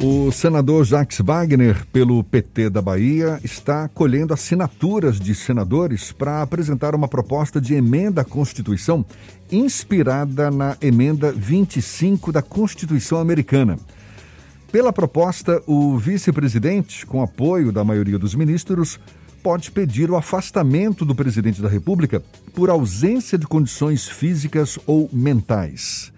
O senador Jacques Wagner, pelo PT da Bahia, está colhendo assinaturas de senadores para apresentar uma proposta de emenda à Constituição inspirada na emenda 25 da Constituição Americana. Pela proposta, o vice-presidente, com apoio da maioria dos ministros, pode pedir o afastamento do presidente da República por ausência de condições físicas ou mentais.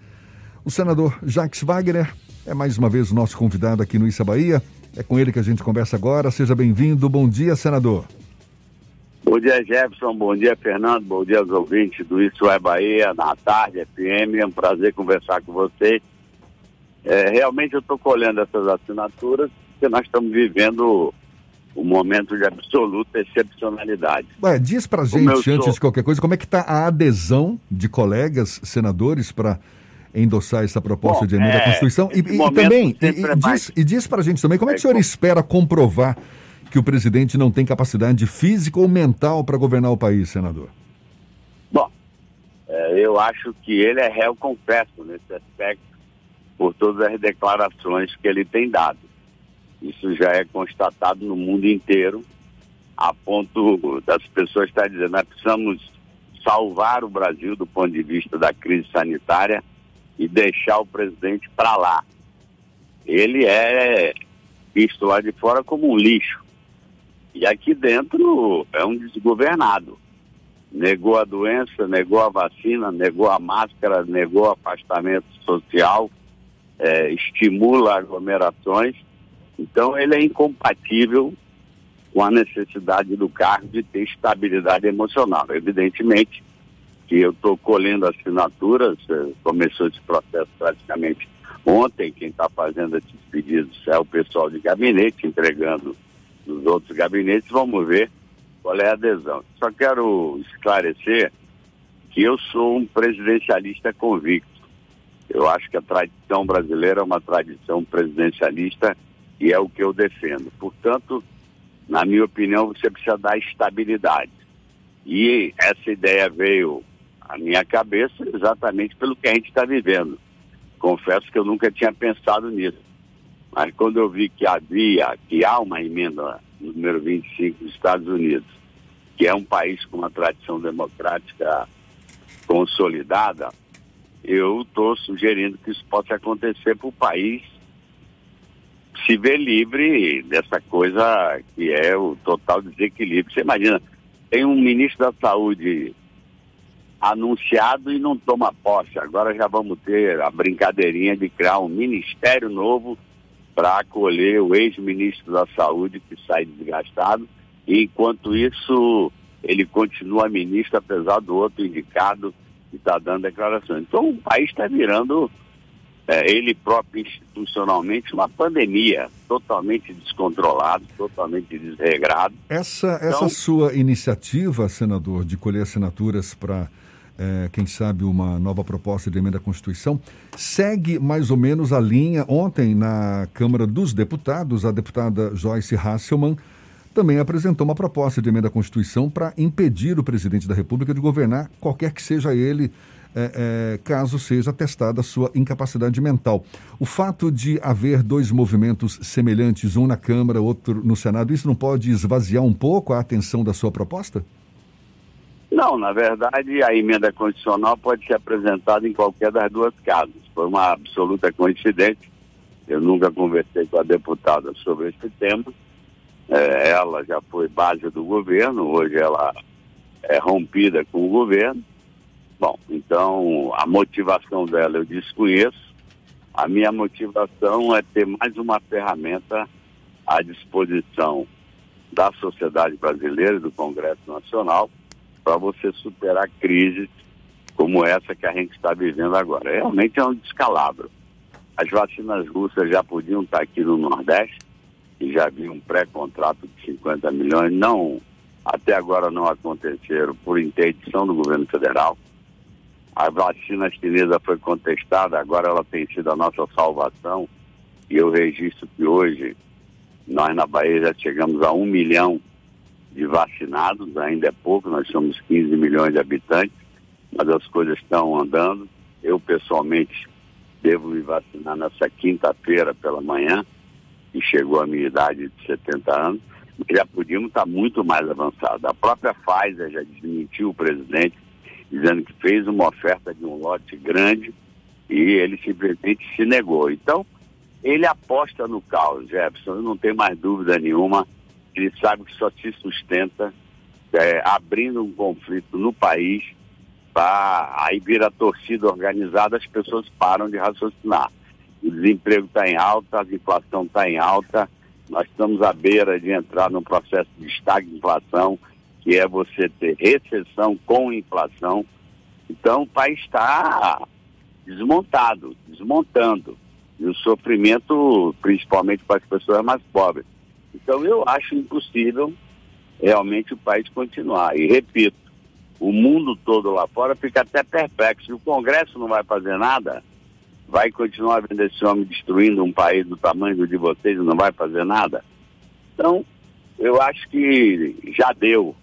O senador Jacques Wagner é mais uma vez o nosso convidado aqui no Issa Bahia. É com ele que a gente conversa agora. Seja bem-vindo. Bom dia, senador. Bom dia, Jefferson. Bom dia, Fernando. Bom dia aos ouvintes do Isso é Bahia, na tarde, FM. É um prazer conversar com você. É, realmente eu estou colhendo essas assinaturas porque nós estamos vivendo um momento de absoluta excepcionalidade. Ué, diz pra gente, antes sou... de qualquer coisa, como é que está a adesão de colegas senadores para endossar essa proposta Bom, de emenda é, à Constituição. E, e também, e, e, diz, e diz para a gente também, como é que o senhor espera comprovar que o presidente não tem capacidade física ou mental para governar o país, senador? Bom, é, eu acho que ele é réu confesso nesse aspecto por todas as declarações que ele tem dado. Isso já é constatado no mundo inteiro, a ponto das pessoas estarem dizendo, nós precisamos salvar o Brasil do ponto de vista da crise sanitária e deixar o presidente para lá. Ele é visto lá de fora como um lixo. E aqui dentro é um desgovernado. Negou a doença, negou a vacina, negou a máscara, negou afastamento social, é, estimula aglomerações. Então ele é incompatível com a necessidade do cargo de ter estabilidade emocional. Evidentemente, que eu estou colhendo assinaturas, eh, começou esse processo praticamente ontem, quem está fazendo esses pedidos é o pessoal de gabinete, entregando nos outros gabinetes, vamos ver qual é a adesão. Só quero esclarecer que eu sou um presidencialista convicto. Eu acho que a tradição brasileira é uma tradição presidencialista e é o que eu defendo. Portanto, na minha opinião, você precisa dar estabilidade. E essa ideia veio a minha cabeça exatamente pelo que a gente está vivendo. Confesso que eu nunca tinha pensado nisso. Mas quando eu vi que havia, que há uma emenda número 25 dos Estados Unidos, que é um país com uma tradição democrática consolidada, eu estou sugerindo que isso possa acontecer para o país se ver livre dessa coisa que é o total desequilíbrio. Você imagina, tem um ministro da Saúde anunciado e não toma posse. Agora já vamos ter a brincadeirinha de criar um ministério novo para acolher o ex-ministro da Saúde que sai desgastado. E enquanto isso, ele continua ministro, apesar do outro indicado que está dando declarações. Então o país está virando é, ele próprio institucionalmente uma pandemia totalmente descontrolado, totalmente desregrado. Essa, então, essa sua iniciativa, senador, de colher assinaturas para é, quem sabe, uma nova proposta de emenda à Constituição, segue mais ou menos a linha. Ontem, na Câmara dos Deputados, a deputada Joyce Hasselmann também apresentou uma proposta de emenda à Constituição para impedir o presidente da República de governar, qualquer que seja ele, é, é, caso seja testada a sua incapacidade mental. O fato de haver dois movimentos semelhantes, um na Câmara, outro no Senado, isso não pode esvaziar um pouco a atenção da sua proposta? Não, na verdade, a emenda constitucional pode ser apresentada em qualquer das duas casas. Foi uma absoluta coincidência. Eu nunca conversei com a deputada sobre esse tema. É, ela já foi base do governo, hoje ela é rompida com o governo. Bom, então a motivação dela eu desconheço. A minha motivação é ter mais uma ferramenta à disposição da sociedade brasileira e do Congresso Nacional para você superar crises como essa que a gente está vivendo agora. Realmente é um descalabro. As vacinas russas já podiam estar aqui no Nordeste, e já havia um pré-contrato de 50 milhões, não, até agora não aconteceram por interdição do governo federal. A vacina chinesa foi contestada, agora ela tem sido a nossa salvação, e eu registro que hoje nós na Bahia já chegamos a um milhão de vacinados, ainda é pouco, nós somos 15 milhões de habitantes, mas as coisas estão andando. Eu, pessoalmente, devo me vacinar nessa quinta-feira pela manhã, que chegou à minha idade de 70 anos, já podíamos estar muito mais avançados. A própria Pfizer já desmentiu o presidente, dizendo que fez uma oferta de um lote grande e ele simplesmente se negou. Então, ele aposta no caos, Jefferson, eu não tenho mais dúvida nenhuma. Ele sabe que só se sustenta é, abrindo um conflito no país, para aí vira torcida organizada, as pessoas param de raciocinar. O desemprego está em alta, a inflação está em alta, nós estamos à beira de entrar num processo de estagflação, que é você ter recessão com inflação. Então o país está desmontado, desmontando. E o sofrimento, principalmente para as pessoas mais pobres. Então eu acho impossível realmente o país continuar. E repito, o mundo todo lá fora fica até perplexo. O Congresso não vai fazer nada, vai continuar vendo esse homem destruindo um país do tamanho de vocês e não vai fazer nada. Então, eu acho que já deu.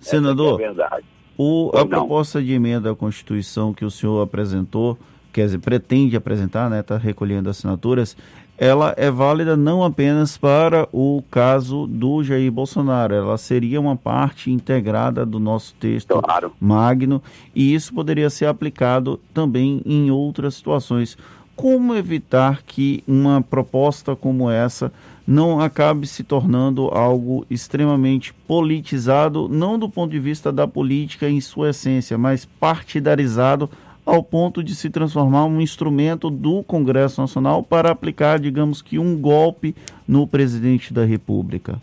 Senador, é verdade. O, a proposta de emenda à Constituição que o senhor apresentou, quer dizer, pretende apresentar, né, está recolhendo assinaturas, ela é válida não apenas para o caso do Jair Bolsonaro, ela seria uma parte integrada do nosso texto claro. magno e isso poderia ser aplicado também em outras situações. Como evitar que uma proposta como essa não acabe se tornando algo extremamente politizado, não do ponto de vista da política em sua essência, mas partidarizado ao ponto de se transformar um instrumento do Congresso Nacional para aplicar, digamos que, um golpe no presidente da República?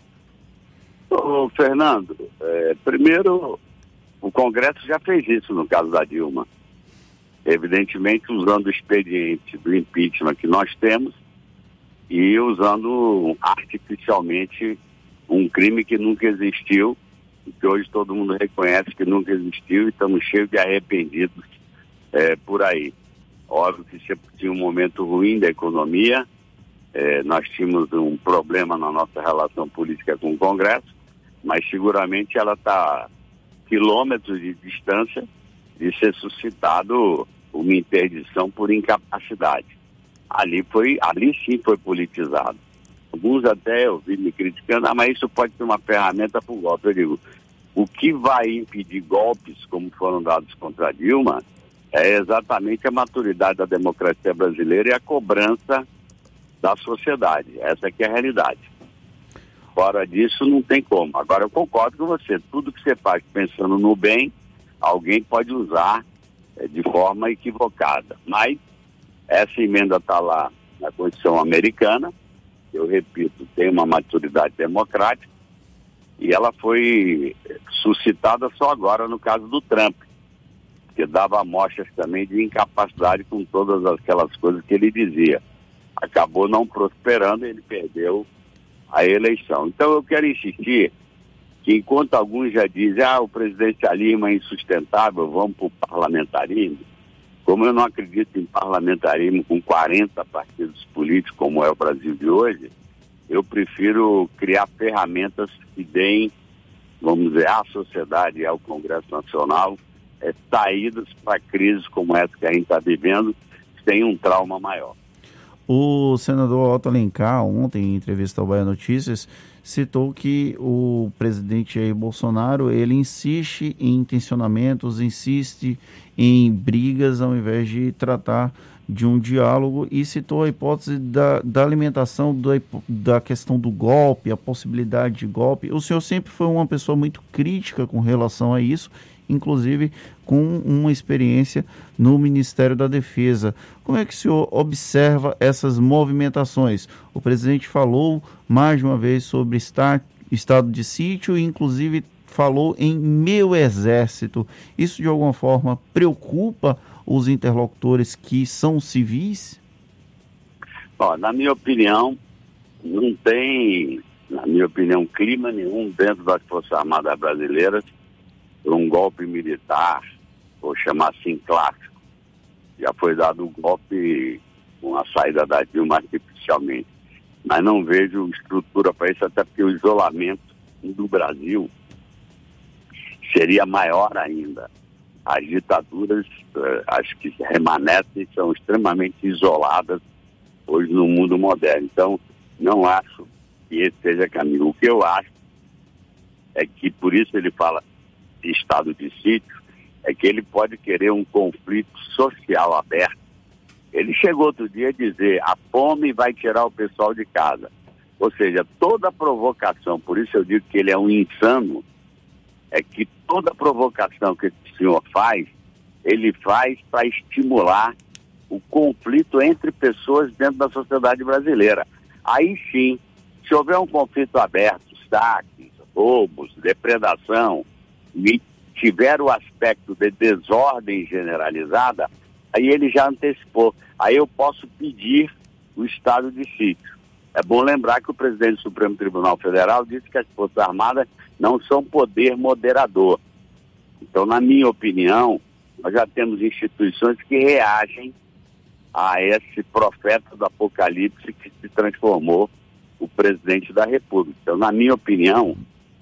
Ô, Fernando, é, primeiro, o Congresso já fez isso no caso da Dilma. Evidentemente, usando o expediente do impeachment que nós temos e usando artificialmente um crime que nunca existiu, que hoje todo mundo reconhece que nunca existiu e estamos cheios de arrependidos é, por aí. Óbvio que sempre tinha um momento ruim da economia, é, nós tínhamos um problema na nossa relação política com o Congresso, mas seguramente ela está quilômetros de distância de ser suscitado uma interdição por incapacidade. Ali foi, ali sim foi politizado. Alguns até eu vi me criticando, ah, mas isso pode ser uma ferramenta para o golpe. Eu digo, o que vai impedir golpes como foram dados contra Dilma é exatamente a maturidade da democracia brasileira e a cobrança da sociedade. Essa que é a realidade. Fora disso, não tem como. Agora, eu concordo com você. Tudo que você faz pensando no bem, alguém pode usar é, de forma equivocada. Mas essa emenda está lá na Constituição Americana, eu repito, tem uma maturidade democrática, e ela foi suscitada só agora no caso do Trump que dava amostras também de incapacidade com todas aquelas coisas que ele dizia. Acabou não prosperando ele perdeu a eleição. Então eu quero insistir que enquanto alguns já dizem, ah, o presidencialismo é insustentável, vamos para o parlamentarismo, como eu não acredito em parlamentarismo com 40 partidos políticos, como é o Brasil de hoje, eu prefiro criar ferramentas que deem, vamos dizer, à sociedade e ao Congresso Nacional é, saídas para crises como essa que a gente está vivendo sem um trauma maior. O senador Otto Alencar, ontem em entrevista ao Bahia Notícias, citou que o presidente Jair Bolsonaro ele insiste em intencionamentos, insiste em brigas ao invés de tratar de um diálogo e citou a hipótese da, da alimentação da questão do golpe, a possibilidade de golpe. O senhor sempre foi uma pessoa muito crítica com relação a isso inclusive com uma experiência no Ministério da Defesa. Como é que o senhor observa essas movimentações? O presidente falou mais uma vez sobre estar, estado de sítio e, inclusive, falou em meu exército. Isso, de alguma forma, preocupa os interlocutores que são civis? Ó, na minha opinião, não tem, na minha opinião, clima nenhum dentro das Forças Armadas Brasileiras por um golpe militar, vou chamar assim clássico. Já foi dado um golpe com a saída da Dilma artificialmente. Mas não vejo estrutura para isso, até porque o isolamento do Brasil seria maior ainda. As ditaduras, eh, as que remanescem, são extremamente isoladas hoje no mundo moderno. Então, Não acho que esse seja caminho. O que eu acho é que, por isso ele fala estado de sítio, é que ele pode querer um conflito social aberto. Ele chegou outro dia a dizer: a fome vai tirar o pessoal de casa. Ou seja, toda provocação, por isso eu digo que ele é um insano, é que toda provocação que esse senhor faz, ele faz para estimular o conflito entre pessoas dentro da sociedade brasileira. Aí sim, se houver um conflito aberto, saques, roubos, depredação, e tiver o aspecto de desordem generalizada, aí ele já antecipou. Aí eu posso pedir o estado de sítio. É bom lembrar que o presidente do Supremo Tribunal Federal disse que as Forças Armadas não são poder moderador. Então, na minha opinião, nós já temos instituições que reagem a esse profeta do Apocalipse que se transformou o presidente da República. Então, na minha opinião,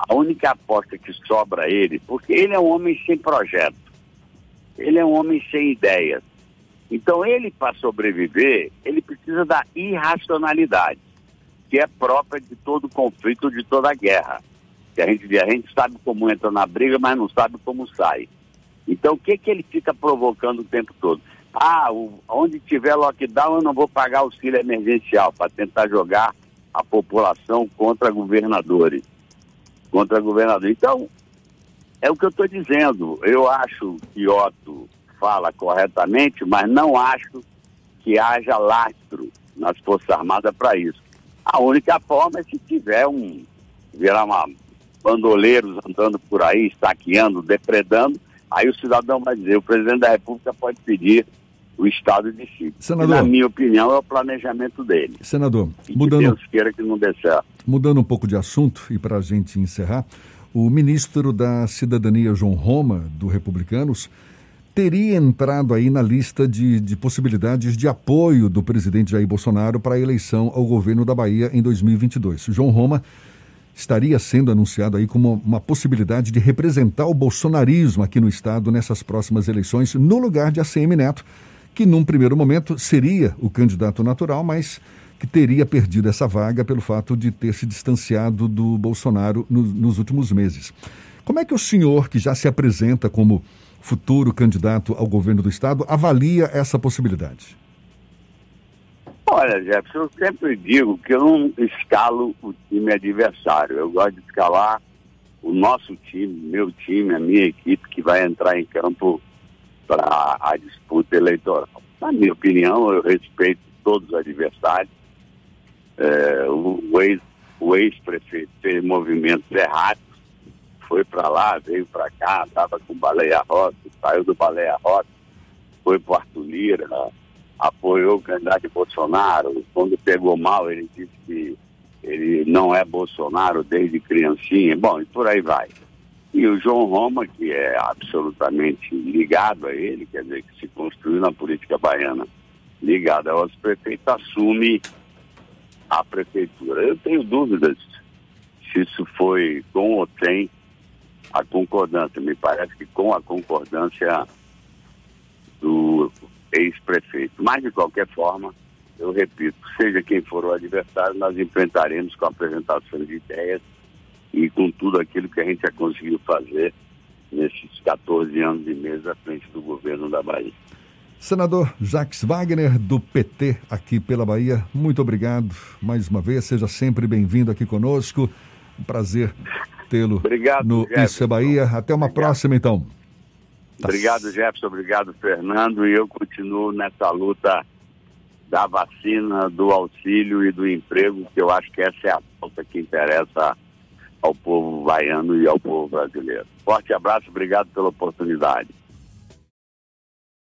a única aposta que sobra a ele, porque ele é um homem sem projeto, ele é um homem sem ideias. Então, ele, para sobreviver, ele precisa da irracionalidade, que é própria de todo conflito, de toda guerra. Que a gente, a gente sabe como entra na briga, mas não sabe como sai. Então, o que, que ele fica provocando o tempo todo? Ah, o, onde tiver lockdown, eu não vou pagar auxílio emergencial para tentar jogar a população contra governadores contra governador. Então, é o que eu estou dizendo. Eu acho que Otto fala corretamente, mas não acho que haja lastro nas Forças Armadas para isso. A única forma é se tiver um. virar uma bandoleiros andando por aí, estaqueando, depredando, aí o cidadão vai dizer, o presidente da República pode pedir o estado de sítio. Senador, na minha opinião, é o planejamento dele. Senador, e mudando, Deus queira que não dê certo. Mudando um pouco de assunto e para a gente encerrar, o ministro da Cidadania, João Roma, do Republicanos, teria entrado aí na lista de, de possibilidades de apoio do presidente Jair Bolsonaro para a eleição ao governo da Bahia em 2022. O João Roma estaria sendo anunciado aí como uma possibilidade de representar o bolsonarismo aqui no estado nessas próximas eleições, no lugar de ACM Neto, que num primeiro momento seria o candidato natural, mas que teria perdido essa vaga pelo fato de ter se distanciado do Bolsonaro no, nos últimos meses. Como é que o senhor, que já se apresenta como futuro candidato ao governo do Estado, avalia essa possibilidade? Olha, Jefferson, eu sempre digo que eu não escalo o time adversário. Eu gosto de escalar o nosso time, meu time, a minha equipe que vai entrar em campo para a disputa eleitoral. Na minha opinião, eu respeito todos os adversários. É, o, ex, o ex-prefeito fez movimentos errados, foi para lá, veio para cá, estava com Baleia Rota, saiu do Baleia Rota, foi para Arthur Lira, apoiou o candidato de Bolsonaro. Quando pegou mal, ele disse que ele não é Bolsonaro desde criancinha. Bom, e por aí vai. E o João Roma, que é absolutamente ligado a ele, quer dizer, que se construiu na política baiana ligado ao prefeito, assume a prefeitura. Eu tenho dúvidas se isso foi com ou sem a concordância. Me parece que com a concordância do ex-prefeito. Mas, de qualquer forma, eu repito, seja quem for o adversário, nós enfrentaremos com a apresentação de ideias e com tudo aquilo que a gente já conseguiu fazer nesses 14 anos e meses à frente do governo da Bahia. Senador Jacques Wagner, do PT, aqui pela Bahia, muito obrigado mais uma vez, seja sempre bem-vindo aqui conosco. Um prazer tê-lo no Jefferson. Isso é Bahia. Até uma obrigado. próxima, então. Tá obrigado, Jefferson. Obrigado, Fernando. E eu continuo nessa luta da vacina, do auxílio e do emprego, que eu acho que essa é a pauta que interessa ao povo baiano e ao povo brasileiro. Forte abraço, obrigado pela oportunidade.